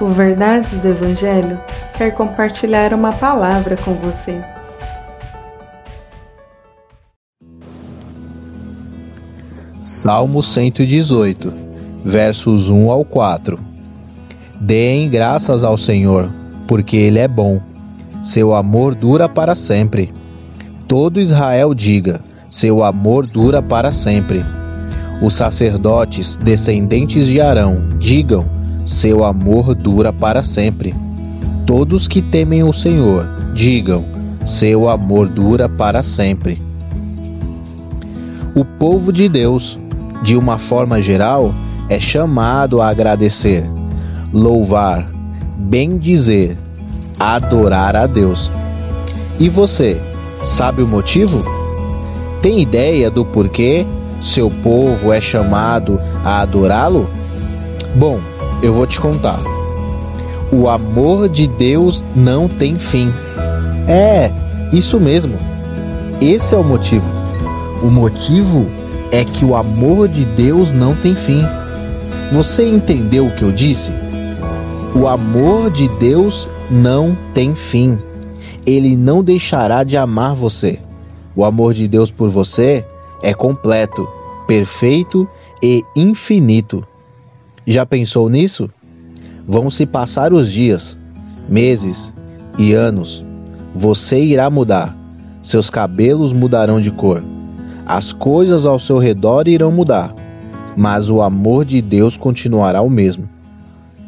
O Verdades do Evangelho quer compartilhar uma palavra com você. Salmo 118, versos 1 ao 4. Deem graças ao Senhor, porque Ele é bom. Seu amor dura para sempre. Todo Israel diga: seu amor dura para sempre. Os sacerdotes, descendentes de Arão, digam: seu amor dura para sempre. Todos que temem o Senhor, digam: seu amor dura para sempre. O povo de Deus, de uma forma geral, é chamado a agradecer, louvar, bendizer, adorar a Deus. E você, sabe o motivo? Tem ideia do porquê seu povo é chamado a adorá-lo? Bom, eu vou te contar. O amor de Deus não tem fim. É, isso mesmo. Esse é o motivo. O motivo é que o amor de Deus não tem fim. Você entendeu o que eu disse? O amor de Deus não tem fim. Ele não deixará de amar você. O amor de Deus por você é completo, perfeito e infinito. Já pensou nisso? Vão se passar os dias, meses e anos. Você irá mudar. Seus cabelos mudarão de cor as coisas ao seu redor irão mudar, mas o amor de Deus continuará o mesmo.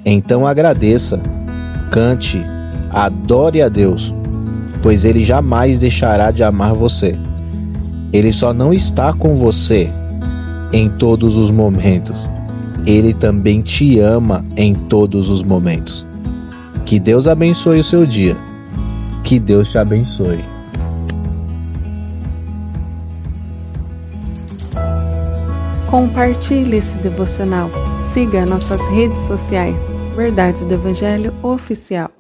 Então agradeça, cante, adore a Deus, pois Ele jamais deixará de amar você. Ele só não está com você em todos os momentos. Ele também te ama em todos os momentos. Que Deus abençoe o seu dia. Que Deus te abençoe. Compartilhe esse devocional. Siga nossas redes sociais. Verdades do Evangelho Oficial.